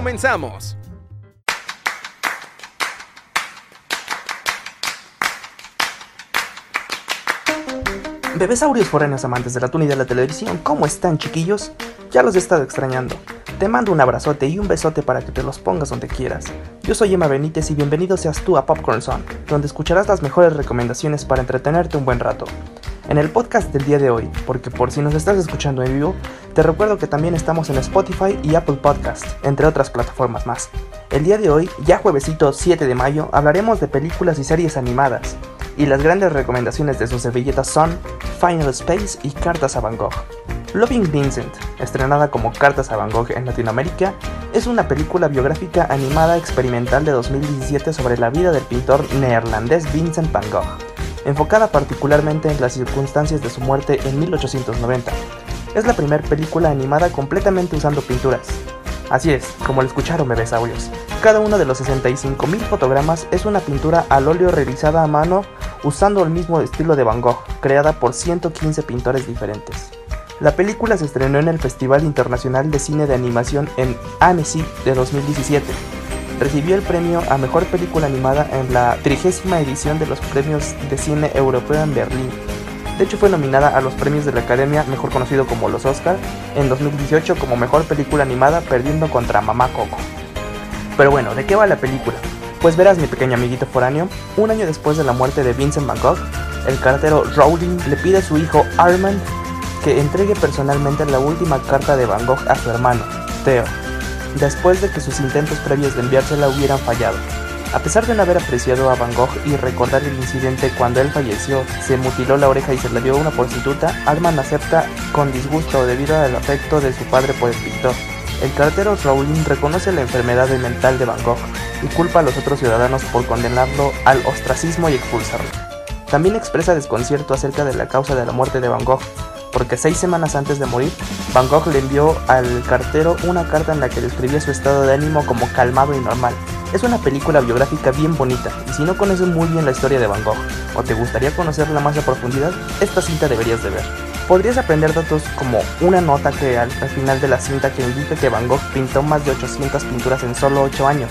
¡Comenzamos! Bebesaurios forenos amantes del atún y de la televisión, ¿cómo están chiquillos? Ya los he estado extrañando. Te mando un abrazote y un besote para que te los pongas donde quieras. Yo soy Emma Benítez y bienvenido seas tú a Popcorn Zone, donde escucharás las mejores recomendaciones para entretenerte un buen rato. En el podcast del día de hoy, porque por si nos estás escuchando en vivo, te recuerdo que también estamos en Spotify y Apple Podcast, entre otras plataformas más. El día de hoy, ya juevesito 7 de mayo, hablaremos de películas y series animadas, y las grandes recomendaciones de sus servilletas son Final Space y Cartas a Van Gogh. Loving Vincent, estrenada como Cartas a Van Gogh en Latinoamérica, es una película biográfica animada experimental de 2017 sobre la vida del pintor neerlandés Vincent van Gogh, enfocada particularmente en las circunstancias de su muerte en 1890. Es la primera película animada completamente usando pinturas. Así es, como lo escucharon bebesaurios. Cada uno de los 65.000 fotogramas es una pintura al óleo realizada a mano usando el mismo estilo de Van Gogh, creada por 115 pintores diferentes. La película se estrenó en el Festival Internacional de Cine de Animación en Annecy de 2017. Recibió el premio a Mejor Película Animada en la trigésima edición de los Premios de Cine Europeo en Berlín. De hecho fue nominada a los premios de la Academia, mejor conocido como los Oscar, en 2018 como Mejor Película Animada perdiendo contra Mamá Coco. Pero bueno, ¿de qué va la película? Pues verás mi pequeño amiguito foráneo, un año después de la muerte de Vincent Van Gogh, el cartero Rowling le pide a su hijo Armand que entregue personalmente la última carta de Van Gogh a su hermano, Theo, después de que sus intentos previos de enviársela hubieran fallado. A pesar de no haber apreciado a Van Gogh y recordar el incidente cuando él falleció, se mutiló la oreja y se la dio a una prostituta, Armand acepta con disgusto debido al afecto de su padre por el pintor. El cartero Rowling reconoce la enfermedad mental de Van Gogh y culpa a los otros ciudadanos por condenarlo al ostracismo y expulsarlo. También expresa desconcierto acerca de la causa de la muerte de Van Gogh, porque seis semanas antes de morir, Van Gogh le envió al cartero una carta en la que describía su estado de ánimo como calmado y normal. Es una película biográfica bien bonita, y si no conoces muy bien la historia de Van Gogh, o te gustaría conocerla más a profundidad, esta cinta deberías de ver. Podrías aprender datos como una nota que al, al final de la cinta que indica que Van Gogh pintó más de 800 pinturas en solo 8 años,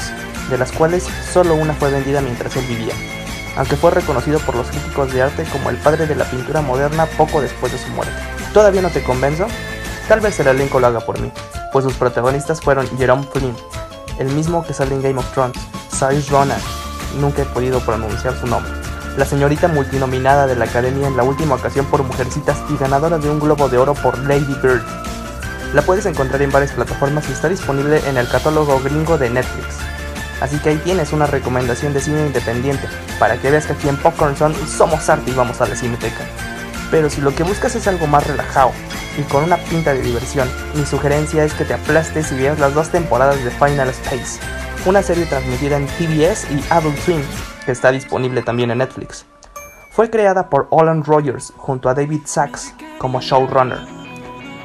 de las cuales solo una fue vendida mientras él vivía aunque fue reconocido por los críticos de arte como el padre de la pintura moderna poco después de su muerte. ¿Todavía no te convenzo? Tal vez el elenco lo haga por mí, pues sus protagonistas fueron Jerome Flynn, el mismo que sale en Game of Thrones, Saoirse Ronan, nunca he podido pronunciar su nombre, la señorita multinominada de la Academia en la última ocasión por Mujercitas y ganadora de un Globo de Oro por Lady Bird. La puedes encontrar en varias plataformas y está disponible en el catálogo gringo de Netflix. Así que ahí tienes una recomendación de cine independiente, para que veas que aquí en Popcorn Zone somos arte y vamos a la cineteca. Pero si lo que buscas es algo más relajado y con una pinta de diversión, mi sugerencia es que te aplastes y veas las dos temporadas de Final Space, una serie transmitida en TBS y Adult Swim, que está disponible también en Netflix. Fue creada por Olan Rogers junto a David Sachs como showrunner.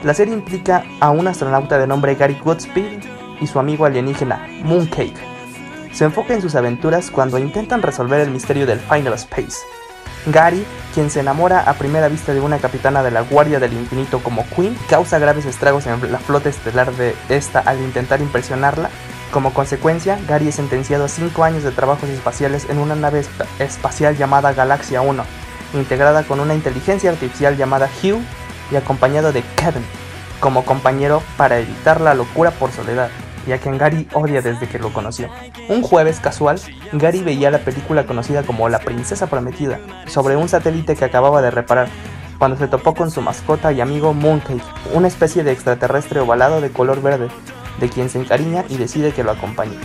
La serie implica a un astronauta de nombre Gary Goodspeed y su amigo alienígena Mooncake, se enfoca en sus aventuras cuando intentan resolver el misterio del Final Space. Gary, quien se enamora a primera vista de una capitana de la Guardia del Infinito como Queen, causa graves estragos en la flota estelar de esta al intentar impresionarla. Como consecuencia, Gary es sentenciado a 5 años de trabajos espaciales en una nave esp- espacial llamada Galaxia 1, integrada con una inteligencia artificial llamada Hugh y acompañado de Kevin como compañero para evitar la locura por soledad y a quien Gary odia desde que lo conoció. Un jueves casual, Gary veía la película conocida como La Princesa Prometida, sobre un satélite que acababa de reparar, cuando se topó con su mascota y amigo Mooncake, una especie de extraterrestre ovalado de color verde, de quien se encariña y decide que lo acompañe.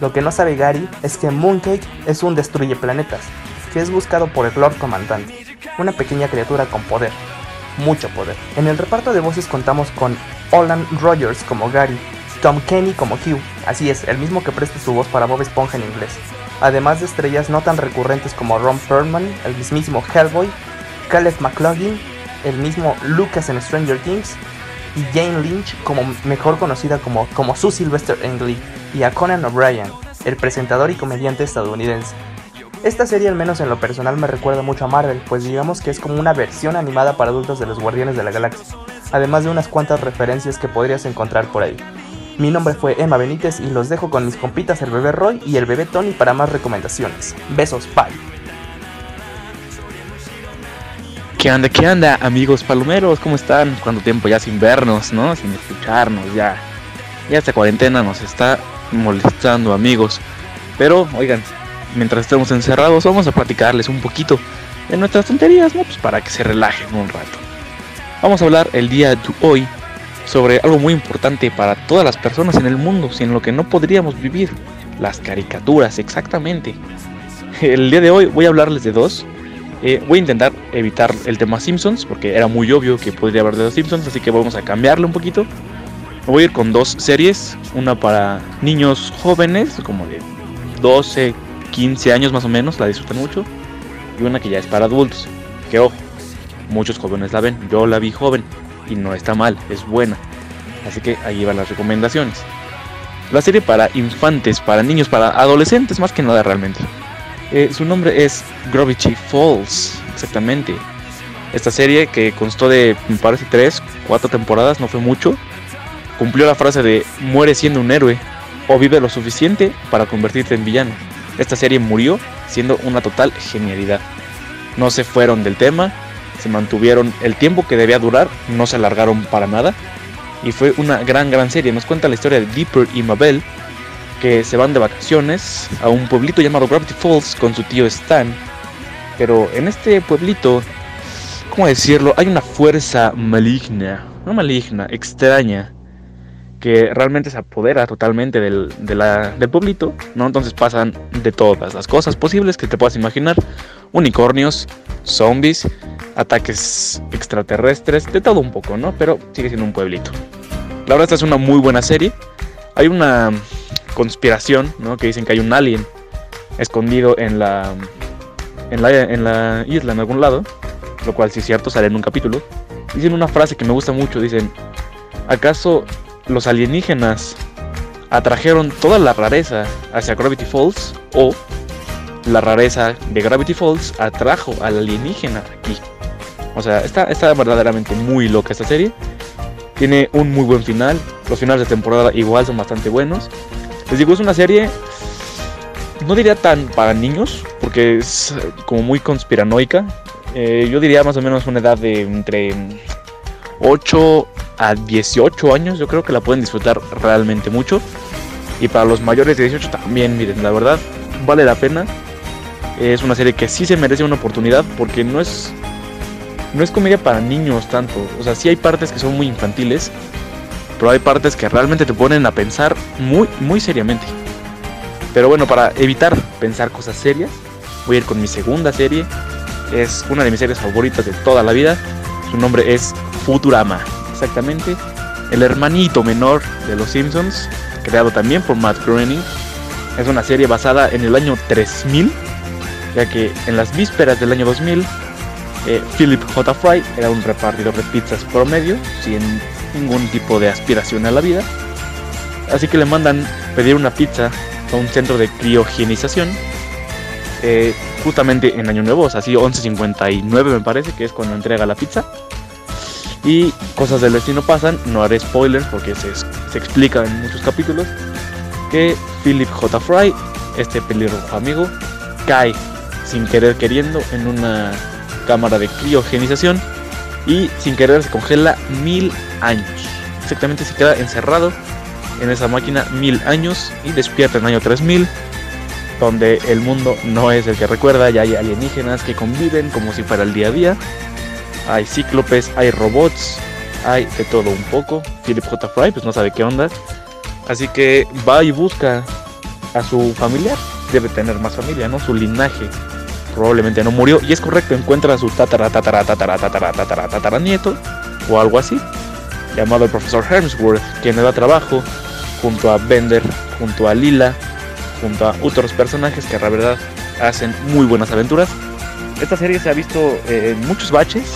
Lo que no sabe Gary es que Mooncake es un destruye planetas, que es buscado por el Lord Comandante, una pequeña criatura con poder. mucho poder. En el reparto de voces contamos con Olan Rogers como Gary, Tom Kenny como Hugh, así es, el mismo que presta su voz para Bob Esponja en inglés, además de estrellas no tan recurrentes como Ron Perlman, el mismísimo Hellboy, Caleb McLaughlin, el mismo Lucas en Stranger Things, y Jane Lynch, como mejor conocida como, como Sue Sylvester en y a Conan O'Brien, el presentador y comediante estadounidense. Esta serie al menos en lo personal me recuerda mucho a Marvel, pues digamos que es como una versión animada para adultos de los Guardianes de la Galaxia, además de unas cuantas referencias que podrías encontrar por ahí. Mi nombre fue Emma Benítez y los dejo con mis compitas el bebé Roy y el bebé Tony para más recomendaciones. Besos, bye. ¿Qué onda, qué onda, amigos palomeros? ¿Cómo están? ¿Cuánto tiempo ya sin vernos, no? Sin escucharnos, ya. Ya esta cuarentena nos está molestando, amigos. Pero, oigan, mientras estemos encerrados, vamos a platicarles un poquito de nuestras tonterías, ¿no? Pues para que se relajen un rato. Vamos a hablar el día de hoy sobre algo muy importante para todas las personas en el mundo, sin lo que no podríamos vivir. Las caricaturas, exactamente. El día de hoy voy a hablarles de dos eh, voy a intentar evitar el tema Simpsons, porque era muy obvio que podría haber de los Simpsons, así que vamos a cambiarlo un poquito. Voy a ir con dos series, una para niños jóvenes, como de 12, 15 años más o menos, la disfrutan mucho, y una que ya es para adultos, que ojo, muchos jóvenes la ven, yo la vi joven, y no está mal, es buena. Así que ahí van las recomendaciones. La serie para infantes, para niños, para adolescentes, más que nada realmente. Eh, su nombre es Gravity Falls, exactamente. Esta serie que constó de, me parece, 3, 4 temporadas, no fue mucho, cumplió la frase de muere siendo un héroe o vive lo suficiente para convertirte en villano. Esta serie murió siendo una total genialidad. No se fueron del tema, se mantuvieron el tiempo que debía durar, no se alargaron para nada. Y fue una gran, gran serie. Nos cuenta la historia de Dipper y Mabel, que se van de vacaciones a un pueblito llamado Gravity Falls con su tío Stan. Pero en este pueblito, ¿cómo decirlo? Hay una fuerza maligna, no maligna, extraña, que realmente se apodera totalmente del, del pueblito, ¿no? Entonces pasan de todas las cosas posibles que te puedas imaginar. Unicornios, zombies, ataques extraterrestres, de todo un poco, ¿no? Pero sigue siendo un pueblito. La verdad esta es una muy buena serie. Hay una conspiración, ¿no? Que dicen que hay un alien escondido en la, en la, en la isla, en algún lado, lo cual si es cierto sale en un capítulo. Dicen una frase que me gusta mucho, dicen, ¿acaso los alienígenas atrajeron toda la rareza hacia Gravity Falls o la rareza de Gravity Falls atrajo al alienígena aquí? O sea, está, está verdaderamente muy loca esta serie. Tiene un muy buen final. Los finales de temporada igual son bastante buenos. Les digo, es una serie, no diría tan para niños, porque es como muy conspiranoica. Eh, yo diría más o menos una edad de entre 8 a 18 años, yo creo que la pueden disfrutar realmente mucho. Y para los mayores de 18 también, miren, la verdad, vale la pena. Es una serie que sí se merece una oportunidad porque no es no es comedia para niños tanto. O sea, sí hay partes que son muy infantiles, pero hay partes que realmente te ponen a pensar muy, muy seriamente. Pero bueno, para evitar pensar cosas serias, voy a ir con mi segunda serie. Es una de mis series favoritas de toda la vida. Su nombre es Futurama. Exactamente. El hermanito menor de Los Simpsons, creado también por Matt Groening. Es una serie basada en el año 3000, ya que en las vísperas del año 2000, eh, Philip J. Fry era un repartidor de pizzas promedio, sin ningún tipo de aspiración a la vida. Así que le mandan pedir una pizza a un centro de criogenización. Eh, justamente en Año Nuevo, o sea, así 11.59 me parece que es cuando entrega la pizza. Y cosas del destino pasan, no haré spoilers porque se, se explica en muchos capítulos que Philip J. Fry, este pelirrojo amigo, cae sin querer queriendo en una cámara de criogenización y sin querer se congela mil años. Exactamente se queda encerrado en esa máquina mil años y despierta en el año 3000, donde el mundo no es el que recuerda, ya hay alienígenas que conviven como si fuera el día a día, hay cíclopes, hay robots, hay de todo un poco. Philip J. Fry pues no sabe qué onda, así que va y busca a su familiar, debe tener más familia, ¿no? Su linaje probablemente no murió. Y es correcto, encuentra a su tatara, tatara, tatara, tatara, tatara, tatara nieto o algo así, llamado el profesor Hemsworth, quien le da trabajo junto a Bender, junto a Lila, junto a otros personajes que la verdad hacen muy buenas aventuras. Esta serie se ha visto eh, en muchos baches,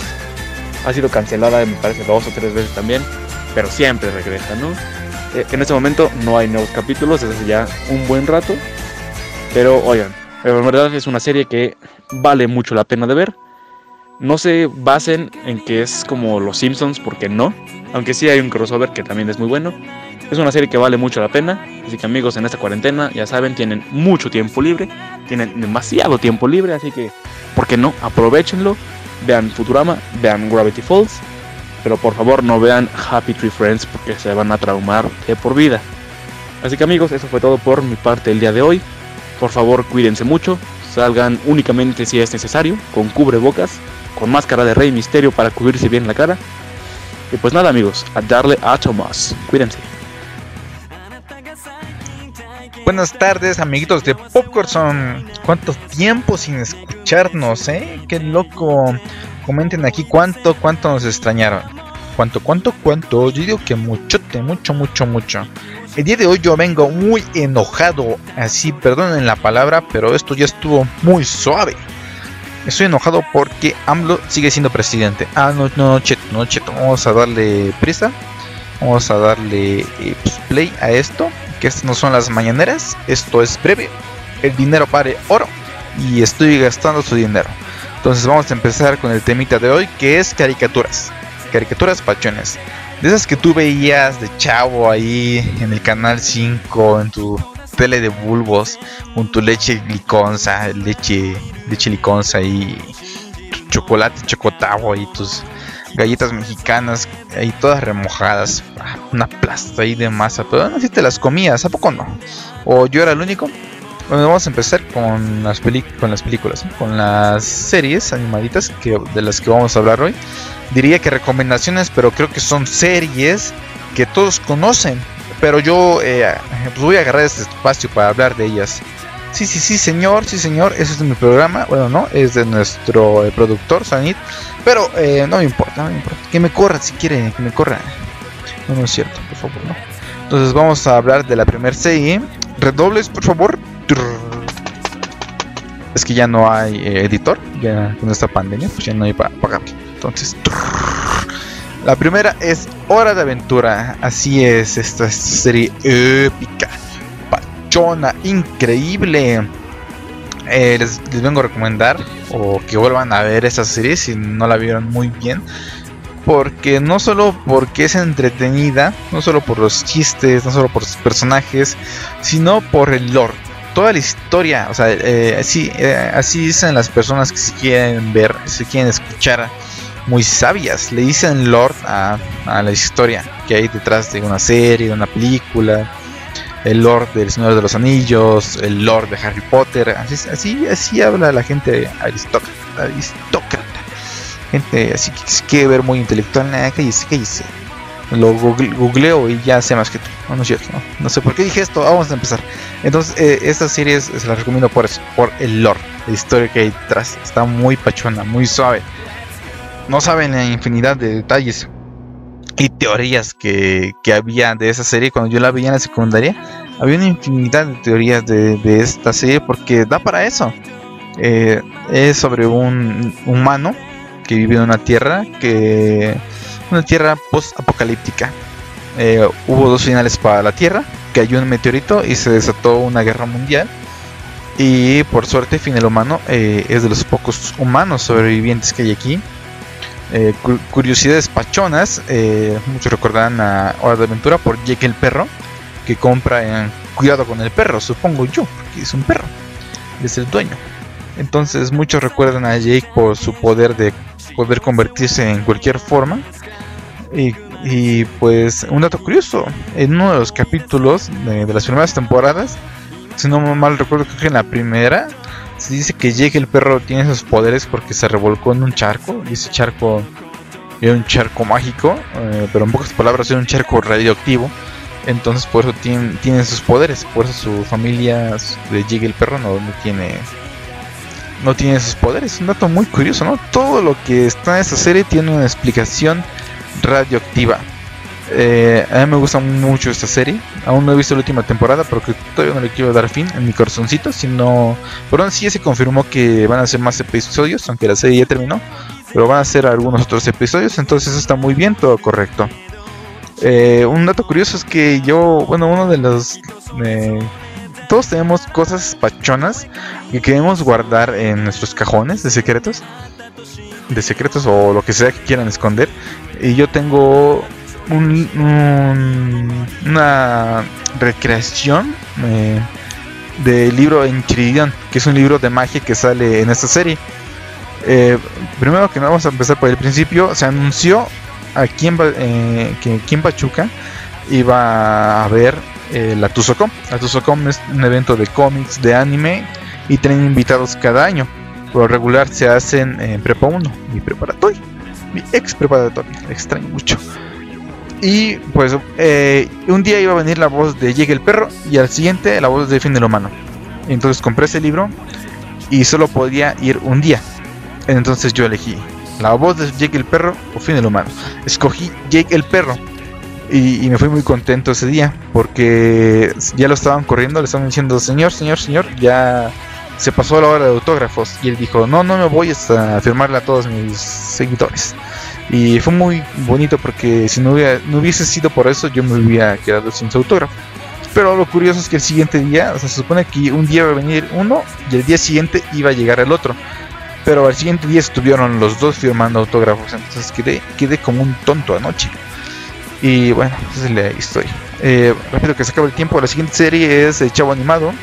ha sido cancelada me parece dos o tres veces también, pero siempre regresa, ¿no? Eh, en este momento no hay nuevos capítulos desde hace ya un buen rato, pero oigan, en verdad es una serie que vale mucho la pena de ver. No se basen en que es como Los Simpsons, porque no. Aunque sí hay un crossover que también es muy bueno. Es una serie que vale mucho la pena. Así que amigos, en esta cuarentena, ya saben, tienen mucho tiempo libre. Tienen demasiado tiempo libre. Así que, ¿por qué no? Aprovechenlo. Vean Futurama, vean Gravity Falls. Pero por favor no vean Happy Tree Friends porque se van a traumar de por vida. Así que amigos, eso fue todo por mi parte el día de hoy. Por favor, cuídense mucho. Salgan únicamente si es necesario, con cubrebocas con máscara de Rey Misterio para cubrirse bien la cara. Y pues nada amigos, a darle a Tomás. Cuídense. Buenas tardes amiguitos de Popcorn. ¿Cuánto tiempo sin escucharnos, eh? Qué loco. Comenten aquí cuánto, cuánto nos extrañaron. ¿Cuánto, cuánto, cuánto? Yo digo que mucho, mucho, mucho, mucho. El día de hoy yo vengo muy enojado. Así, perdonen la palabra, pero esto ya estuvo muy suave. Estoy enojado porque AMLO sigue siendo presidente. Ah, no, no, cheto, no, cheto. Vamos a darle prisa. Vamos a darle eh, pues, play a esto. Que estas no son las mañaneras. Esto es breve. El dinero pare oro. Y estoy gastando su dinero. Entonces vamos a empezar con el temita de hoy. Que es caricaturas. Caricaturas pachones. De esas que tú veías de chavo ahí en el canal 5. En tu tele de bulbos. Con tu leche liconza. Leche leche liconza y chocolate chocotavo y tus galletas mexicanas ahí todas remojadas, ah, una plasta ahí de masa, pero no si te las comías, ¿a poco no? ¿O yo era el único? Bueno, vamos a empezar con las, con las películas, con las series animaditas que, de las que vamos a hablar hoy. Diría que recomendaciones, pero creo que son series que todos conocen. Pero yo eh, pues voy a agarrar este espacio para hablar de ellas. Sí, sí, sí, señor, sí, señor, ese es mi programa. Bueno, no, es de nuestro eh, productor, Sanit. Pero eh, no me importa, no me importa. Que me corra si quiere, que me corra. No, no es cierto, por favor, no. Entonces vamos a hablar de la primera serie. Redobles, por favor. Es que ya no hay eh, editor, ya con esta pandemia, pues ya no hay para pagar. Entonces, la primera es Hora de Aventura. Así es, esta serie épica increíble. Eh, les, vengo a recomendar o que vuelvan a ver esa serie si no la vieron muy bien. Porque no solo porque es entretenida, no solo por los chistes, no solo por sus personajes, sino por el lore. Toda la historia, o sea, eh, así, eh, así dicen las personas que se quieren ver, se quieren escuchar muy sabias. Le dicen lore a, a la historia que hay detrás de una serie, de una película, el Lord del Señor de los Anillos, el Lord de Harry Potter, así, así, así habla la gente aristócrata. Gente así que quiere ver muy intelectual, nada, cállese. Lo googleo y ya sé más que tú. No, es cierto, no. sé por qué dije esto, vamos a empezar. Entonces, eh, esta serie se la recomiendo por por el lore, la historia que hay detrás. Está muy pachona, muy suave. No saben la infinidad de detalles y teorías que, había de esa serie cuando yo la veía en la secundaria. Había una infinidad de teorías de, esta serie porque da para eso. Eh, es sobre un humano que vive en una tierra que una tierra post apocalíptica. Eh, hubo dos finales para la tierra, cayó un meteorito y se desató una guerra mundial. Y por suerte, fin el humano eh, es de los pocos humanos sobrevivientes que hay aquí eh, curiosidades pachonas. Eh, muchos recordarán a Hora de Aventura por Jake el perro, que compra en Cuidado con el perro, supongo yo, porque es un perro, es el dueño. Entonces muchos recuerdan a Jake por su poder de poder convertirse en cualquier forma. Y, pues un dato curioso, en uno de los capítulos de, de las primeras temporadas, si no mal recuerdo, creo que en la primera, se dice que Jake el perro tiene esos poderes porque se revolcó en un charco y ese charco era un charco mágico, eh, pero en pocas palabras era un charco radioactivo. Entonces por eso tiene, tiene sus poderes, por eso su familia de Jake el perro no, tiene no tiene sus poderes. Un dato muy curioso, ¿no? Todo lo que está en esta serie tiene una explicación radioactiva. Eh, a mí me gusta mucho esta serie. Aún no he visto la última temporada porque todavía no le quiero dar fin en mi corazoncito. Sino, pero sí se confirmó que van a ser más episodios, aunque la serie ya terminó. Pero van a ser algunos otros episodios, entonces eso está muy bien, todo correcto. Eh, un dato curioso es que yo, bueno, uno de los... eh, todos tenemos cosas pachonas que queremos guardar en nuestros cajones de secretos. De secretos o lo que sea que quieran esconder. Y yo tengo un- un- una recreación eh, del libro Enchiridion, que es un libro de magia que sale en esta serie. Eh, primero que nada, vamos a empezar por el principio. Se anunció aquí en, eh, que aquí en Pachuca iba a haber eh, la Tuzocom. La Tuzocom es un evento de cómics, de anime y tienen invitados cada año. Por lo regular se hacen en Prepa 1, mi preparatoria, mi ex preparatoria, extraño mucho. Y pues eh, un día iba a venir la voz de Llega el perro y al siguiente la voz de Fin del humano. Entonces compré ese libro y solo podía ir un día. Entonces yo elegí la voz de Jake el perro o Fin del humano. Escogí Jake el perro y, y me fui muy contento ese día porque ya lo estaban corriendo, le estaban diciendo señor, señor, señor, ya se pasó la hora de autógrafos y él dijo no, no me voy hasta firmarle a todos mis seguidores. Y fue muy bonito porque si no, hubiera- no hubiese sido por eso yo me hubiera quedado sin su autógrafo. Pero lo curioso es que el siguiente día, se supone que un día iba a venir uno y el día siguiente iba a llegar el otro. Pero al siguiente día estuvieron los dos firmando autógrafos, entonces quedé, quedé como un tonto anoche. Y bueno, esa es la historia. Eh, rápido que se acaba el tiempo, la siguiente serie es El Chavo Animado.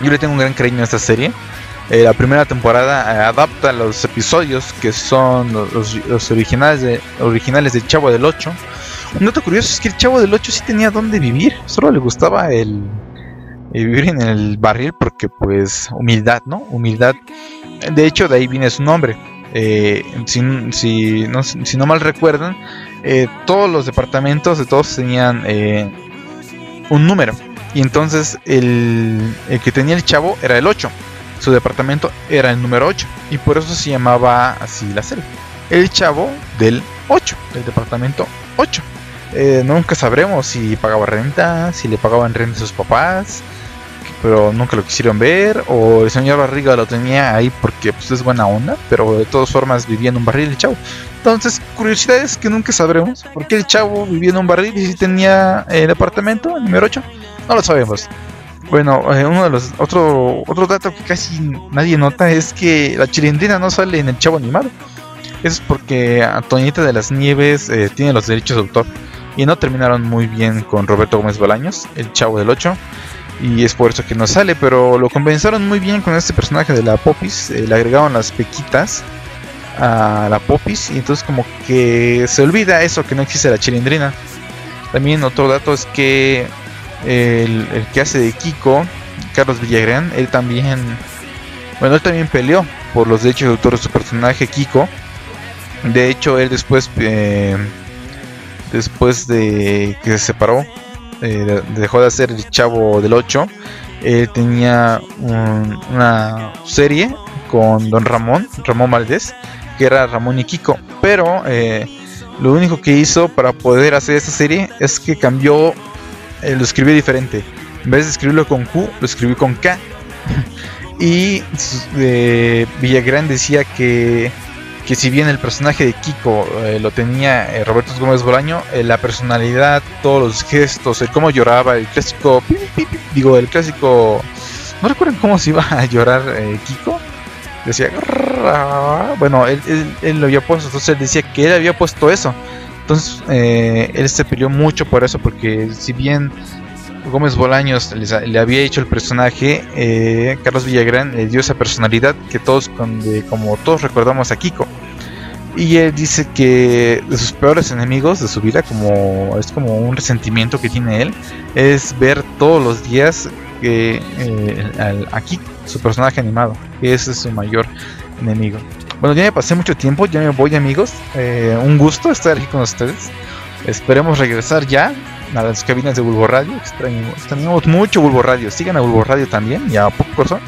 Yo le tengo un gran cariño a esta serie. Eh, la primera temporada eh, adapta los episodios que son los, los- originales, de, del Chavo del 8. Un dato curioso es que el Chavo del 8 sí tenía dónde vivir, solo le gustaba el, vivir en el barril porque pues humildad, ¿no? Humildad. De hecho, de ahí viene su nombre. Eh, si, no, mal recuerdan, todos los departamentos de todos tenían un número. Y entonces el, que tenía el chavo era el 8. Su departamento era el número 8. Y por eso se llamaba así la serie. El chavo del 8, del departamento 8. Eh, nunca sabremos si pagaba renta, si le pagaban renta a sus papás, pero nunca lo quisieron ver, o el señor Barriga lo tenía ahí porque pues, es buena onda, pero de todas formas vivía en un barril el chavo. Entonces, curiosidades que nunca sabremos, por qué el chavo vivía en un barril y si tenía el departamento, el número 8, no lo sabemos. Bueno, eh, uno de los otro otro dato que casi nadie nota es que la chilindrina no sale en el chavo animado. Eso es porque Antoñita de las Nieves eh, tiene los derechos de autor y no terminaron muy bien con Roberto Gómez Bolaños, el chavo del 8. Y es por eso que no sale, pero lo compensaron muy bien con este personaje de la Popis. eh, le agregaron las pequitas a la Popis y entonces como que se olvida eso que no existe la chilindrina. También otro dato es que el, que hace de Kiko, Carlos Villagrán, él también, bueno, él también peleó por los derechos de autor de su personaje Kiko. De hecho, él después, eh, después de que se separó, eh, dejó de hacer el Chavo del 8. Él tenía un- una serie con Don Ramón, Ramón Valdés, que era Ramón y Kiko. Pero eh, lo único que hizo para poder hacer esta serie es que cambió, eh, lo escribió diferente. En vez de escribirlo con Q, lo escribió con K. y eh, Villagrán decía que que si bien el personaje de Kiko eh, lo tenía eh, Roberto Gómez Bolaño, la personalidad, todos los gestos, el cómo lloraba, el clásico, digo, el clásico, ¿no recuerdan cómo se iba a llorar Kiko? Decía, bueno, él, él- él lo había puesto, entonces él decía que él había puesto eso. Entonces, eh, él se peleó mucho por eso, porque si bien Gómez Bolaños le había hecho el personaje, eh, Carlos Villagrán le dio esa personalidad que todos, de- como todos recordamos a Kiko. Y él dice que de sus peores enemigos de su vida, como es como un resentimiento que tiene él, es ver todos los días que eh, al- a Kiko, su personaje animado, que ese es su mayor enemigo. Bueno, ya me pasé mucho tiempo, ya me voy amigos. Eh, un gusto estar aquí con ustedes. Esperemos regresar ya a las cabinas de Bulbo Radio. Extrañamos mucho Bulbo Radio. Sigan a Bulbo Radio también y a Popcorn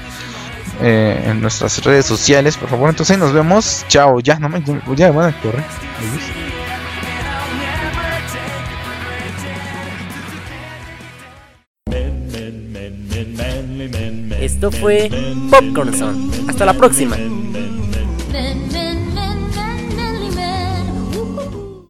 eh, en nuestras redes sociales, por favor. Entonces nos vemos. Chao, ya, no me, ya me van a correr. Esto fue Popcornson. Hasta la próxima.